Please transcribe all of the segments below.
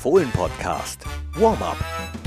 Fohlen-Podcast. Warm-up.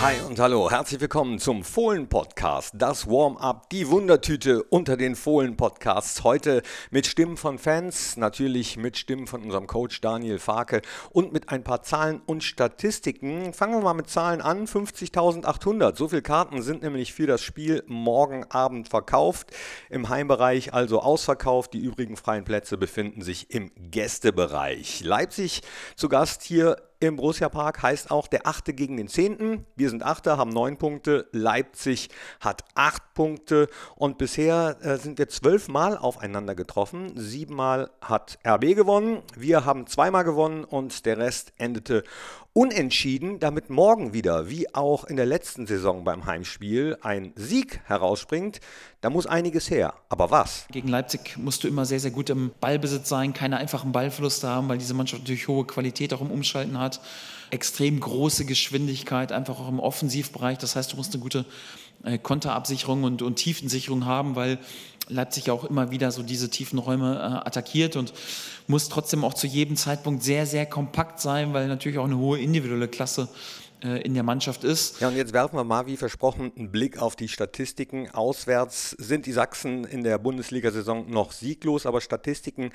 Hi und hallo, herzlich willkommen zum Fohlen-Podcast, das Warm-up, die Wundertüte unter den Fohlen-Podcasts. Heute mit Stimmen von Fans, natürlich mit Stimmen von unserem Coach Daniel Farke und mit ein paar Zahlen und Statistiken. Fangen wir mal mit Zahlen an, 50.800. So viele Karten sind nämlich für das Spiel morgen Abend verkauft. Im Heimbereich also ausverkauft. Die übrigen freien Plätze befinden sich im Gästebereich. Leipzig zu Gast hier im Borussia Park heißt auch der Achte gegen den Zehnten. Wir sind Achter, haben neun Punkte. Leipzig hat acht Punkte. Und bisher äh, sind wir zwölfmal aufeinander getroffen. Siebenmal hat RB gewonnen. Wir haben zweimal gewonnen und der Rest endete unentschieden, damit morgen wieder, wie auch in der letzten Saison beim Heimspiel, ein Sieg herausspringt. Da muss einiges her. Aber was? Gegen Leipzig musst du immer sehr, sehr gut im Ballbesitz sein, keine einfachen Ballverluste haben, weil diese Mannschaft natürlich hohe Qualität auch im Umschalten hat. Extrem große Geschwindigkeit, einfach auch im Offensivbereich. Das heißt, du musst eine gute äh, Konterabsicherung und, und Tiefensicherung haben, weil Leipzig auch immer wieder so diese tiefen Räume äh, attackiert und muss trotzdem auch zu jedem Zeitpunkt sehr, sehr kompakt sein, weil natürlich auch eine hohe individuelle Klasse in der Mannschaft ist. Ja, und jetzt werfen wir mal, wie versprochen, einen Blick auf die Statistiken. Auswärts sind die Sachsen in der Bundesliga-Saison noch sieglos, aber Statistiken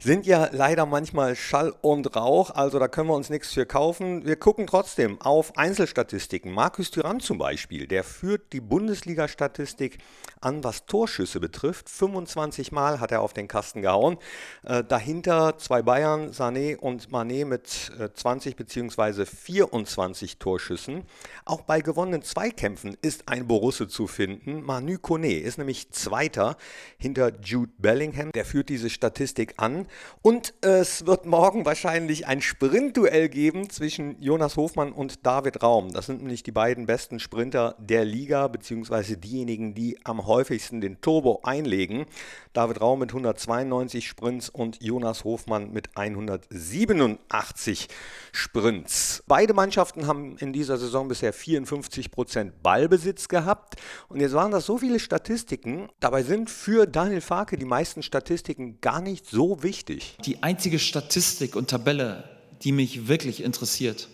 sind ja leider manchmal Schall und Rauch, also da können wir uns nichts für kaufen. Wir gucken trotzdem auf Einzelstatistiken. Markus Thuram zum Beispiel, der führt die Bundesliga-Statistik an, was Torschüsse betrifft. 25 Mal hat er auf den Kasten gehauen. Äh, dahinter zwei Bayern, Sané und Mané mit äh, 20 bzw. 24 Torschüssen. Auch bei gewonnenen Zweikämpfen ist ein Borusse zu finden. Manu Kone ist nämlich Zweiter hinter Jude Bellingham. Der führt diese Statistik an. Und es wird morgen wahrscheinlich ein Sprintduell geben zwischen Jonas Hofmann und David Raum. Das sind nämlich die beiden besten Sprinter der Liga, beziehungsweise diejenigen, die am häufigsten den Turbo einlegen. David Raum mit 192 Sprints und Jonas Hofmann mit 187 Sprints. Beide Mannschaften haben in dieser Saison bisher 54 Prozent Ballbesitz gehabt. Und jetzt waren das so viele Statistiken. Dabei sind für Daniel Farke die meisten Statistiken gar nicht so wichtig. Die einzige Statistik und Tabelle, die mich wirklich interessiert,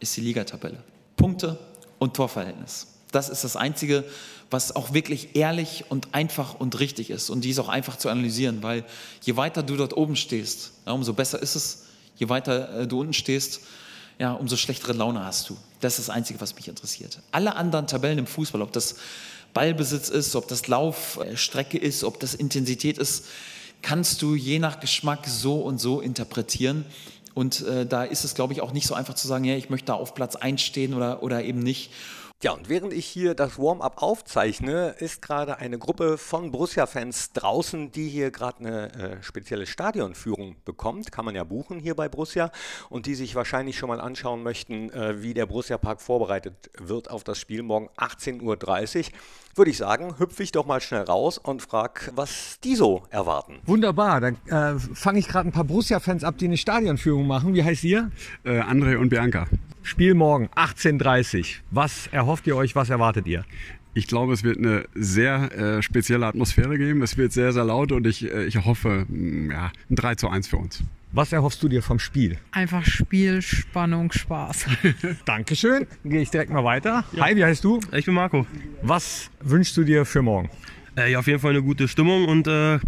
ist die Ligatabelle. Punkte und Torverhältnis. Das ist das Einzige, was auch wirklich ehrlich und einfach und richtig ist. Und die ist auch einfach zu analysieren, weil je weiter du dort oben stehst, umso besser ist es. Je weiter äh, du unten stehst, ja, umso schlechtere Laune hast du. Das ist das Einzige, was mich interessiert. Alle anderen Tabellen im Fußball, ob das Ballbesitz ist, ob das Laufstrecke ist, ob das Intensität ist, kannst du je nach Geschmack so und so interpretieren. Und äh, da ist es, glaube ich, auch nicht so einfach zu sagen, ja, ich möchte da auf Platz 1 stehen oder, oder eben nicht. Ja, und während ich hier das Warm-up aufzeichne, ist gerade eine Gruppe von Borussia-Fans draußen, die hier gerade eine äh, spezielle Stadionführung bekommt. Kann man ja buchen hier bei Borussia und die sich wahrscheinlich schon mal anschauen möchten, äh, wie der Borussia-Park vorbereitet wird auf das Spiel morgen 18.30 Uhr. Würde ich sagen, hüpfe ich doch mal schnell raus und frage, was die so erwarten. Wunderbar, dann äh, fange ich gerade ein paar Borussia-Fans ab, die eine Stadionführung machen. Wie heißt ihr? Äh, André und Bianca. Spiel morgen 18.30 Uhr. Was erhofft ihr euch, was erwartet ihr? Ich glaube, es wird eine sehr äh, spezielle Atmosphäre geben. Es wird sehr, sehr laut und ich, äh, ich hoffe, mh, ja, ein 3 zu 1 für uns. Was erhoffst du dir vom Spiel? Einfach Spiel, Spannung, Spaß. Dankeschön. Gehe ich direkt mal weiter. Ja. Hi, wie heißt du? Ich bin Marco. Was wünschst du dir für morgen? Äh, ja, auf jeden Fall eine gute Stimmung und äh,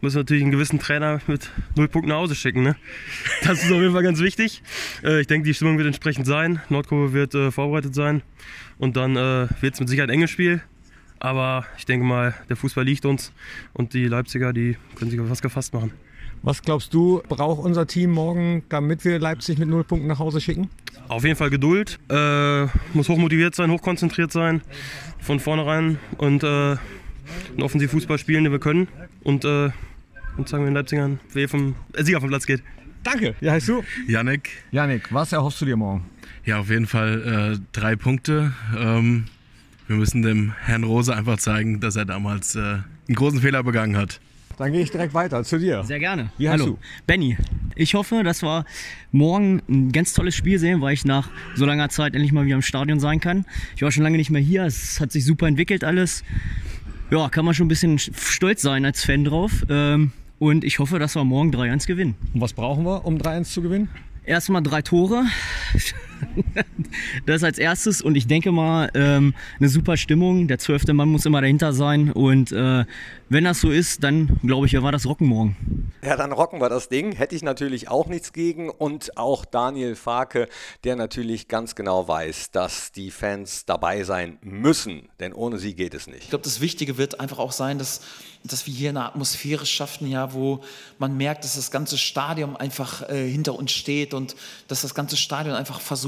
müssen natürlich einen gewissen Trainer mit null Punkten nach Hause schicken. Ne? Das ist auf jeden Fall ganz wichtig. Äh, ich denke, die Stimmung wird entsprechend sein. Nordkurve wird äh, vorbereitet sein und dann äh, wird es mit Sicherheit ein enges Spiel. Aber ich denke mal, der Fußball liegt uns und die Leipziger, die können sich auf was gefasst machen. Was glaubst du, braucht unser Team morgen, damit wir Leipzig mit null Punkten nach Hause schicken? Auf jeden Fall Geduld, äh, muss hochmotiviert sein, hochkonzentriert sein, von vornherein und äh, einen offensiven Fußball spielen, den wir können und, äh, und sagen wir den Leipzigern, wer vom äh, Sieger vom Platz geht. Danke. Wie heißt du? Janik. Janik, was erhoffst du dir morgen? Ja, auf jeden Fall äh, drei Punkte. Ähm, wir müssen dem Herrn Rose einfach zeigen, dass er damals äh, einen großen Fehler begangen hat. Dann gehe ich direkt weiter zu dir. Sehr gerne. Wie heißt Hallo. du? Benny. Ich hoffe, dass wir morgen ein ganz tolles Spiel sehen, weil ich nach so langer Zeit endlich mal wieder im Stadion sein kann. Ich war schon lange nicht mehr hier. Es hat sich super entwickelt alles. Ja, kann man schon ein bisschen stolz sein als Fan drauf. Ähm, Und ich hoffe, dass wir morgen 3-1 gewinnen. Und was brauchen wir, um 3-1 zu gewinnen? Erstmal drei Tore. das als erstes. Und ich denke mal, ähm, eine super Stimmung. Der zwölfte Mann muss immer dahinter sein. Und äh, wenn das so ist, dann glaube ich, war das Rocken morgen. Ja, dann rocken wir das Ding. Hätte ich natürlich auch nichts gegen. Und auch Daniel Farke, der natürlich ganz genau weiß, dass die Fans dabei sein müssen. Denn ohne sie geht es nicht. Ich glaube, das Wichtige wird einfach auch sein, dass, dass wir hier eine Atmosphäre schaffen, ja, wo man merkt, dass das ganze Stadion einfach äh, hinter uns steht und dass das ganze Stadion einfach versucht,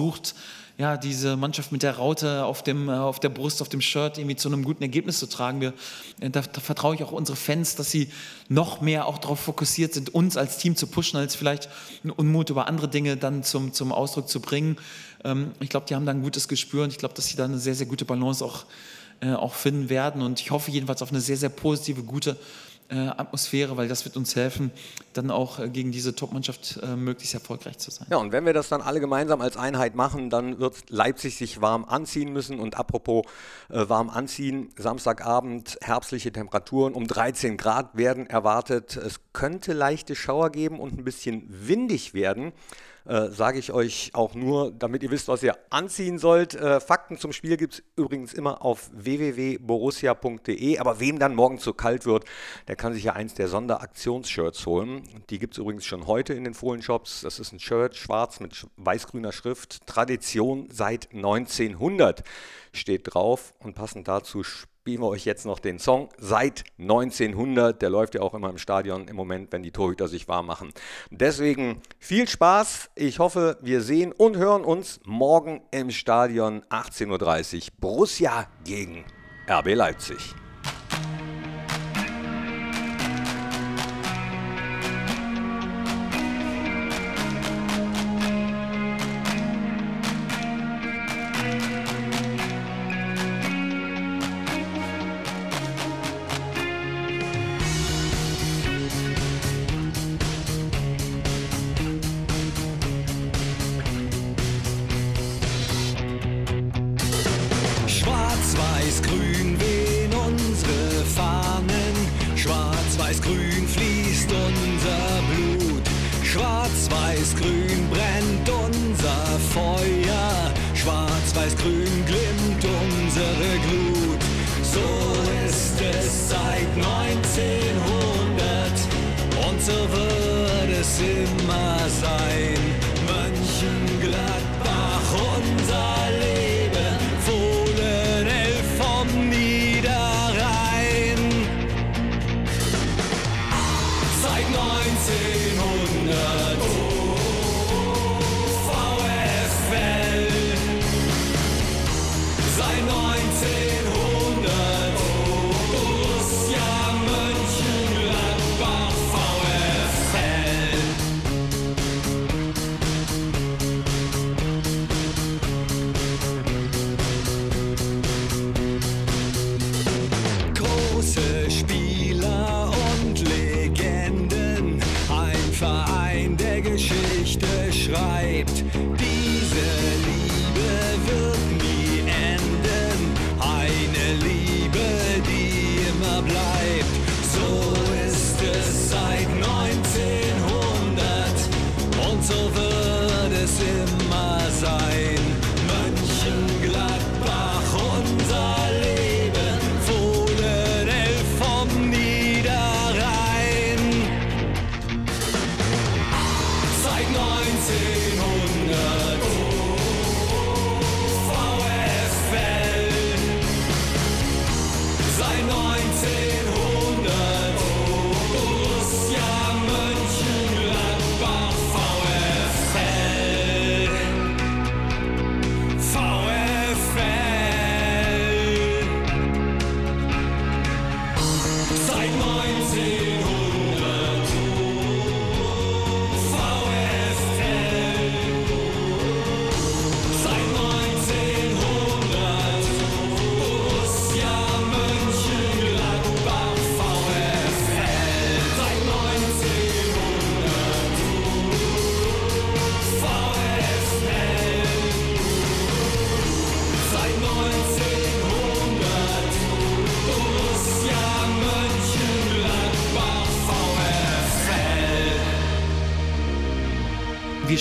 ja, diese Mannschaft mit der Raute auf, dem, äh, auf der Brust, auf dem Shirt irgendwie zu einem guten Ergebnis zu tragen. Wir, äh, da, da vertraue ich auch unsere Fans, dass sie noch mehr auch darauf fokussiert sind, uns als Team zu pushen, als vielleicht einen Unmut über andere Dinge dann zum, zum Ausdruck zu bringen. Ähm, ich glaube, die haben da ein gutes Gespür und ich glaube, dass sie da eine sehr, sehr gute Balance auch, äh, auch finden werden. Und ich hoffe jedenfalls auf eine sehr, sehr positive, gute Atmosphäre, weil das wird uns helfen, dann auch äh, gegen diese Top-Mannschaft äh, möglichst erfolgreich zu sein. Ja, und wenn wir das dann alle gemeinsam als Einheit machen, dann wird Leipzig sich warm anziehen müssen. Und apropos äh, warm anziehen, Samstagabend herbstliche Temperaturen um 13 Grad werden erwartet. Es könnte leichte Schauer geben und ein bisschen windig werden äh, sage ich euch auch nur, damit ihr wisst, was ihr anziehen sollt. Äh, Fakten zum Spiel gibt es übrigens immer auf www.borussia.de. Aber wem dann morgen zu kalt wird, der kann sich ja eins der Sonderaktionsshirts holen. Die gibt es übrigens schon heute in den Fohlen-Shops. Das ist ein Shirt, schwarz mit weiß-grüner Schrift. Tradition seit 1900 steht drauf. Und passend dazu spielen wir euch jetzt noch den Song seit 1900. Der läuft ja auch immer im Stadion im Moment, wenn die Torhüter sich warm machen. Deswegen viel Spaß. Ich hoffe, wir sehen und hören uns morgen im Stadion 18.30 Uhr. Borussia gegen RB Leipzig. Schwarz-Weiß-Grün wehen unsere Fahnen, Schwarz-Weiß-Grün fließt unser Blut, Schwarz-Weiß-Grün brennt unser Feuer, Schwarz-Weiß-Grün glimmt unsere Glut. So ist es seit 1900 und so wird es immer sein. 1900.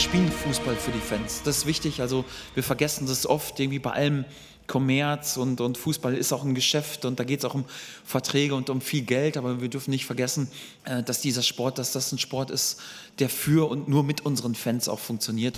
spielen Fußball für die Fans. Das ist wichtig. Also wir vergessen das oft irgendwie bei allem Kommerz und, und Fußball ist auch ein Geschäft und da geht es auch um Verträge und um viel Geld, aber wir dürfen nicht vergessen, äh, dass dieser Sport, dass das ein Sport ist, der für und nur mit unseren Fans auch funktioniert.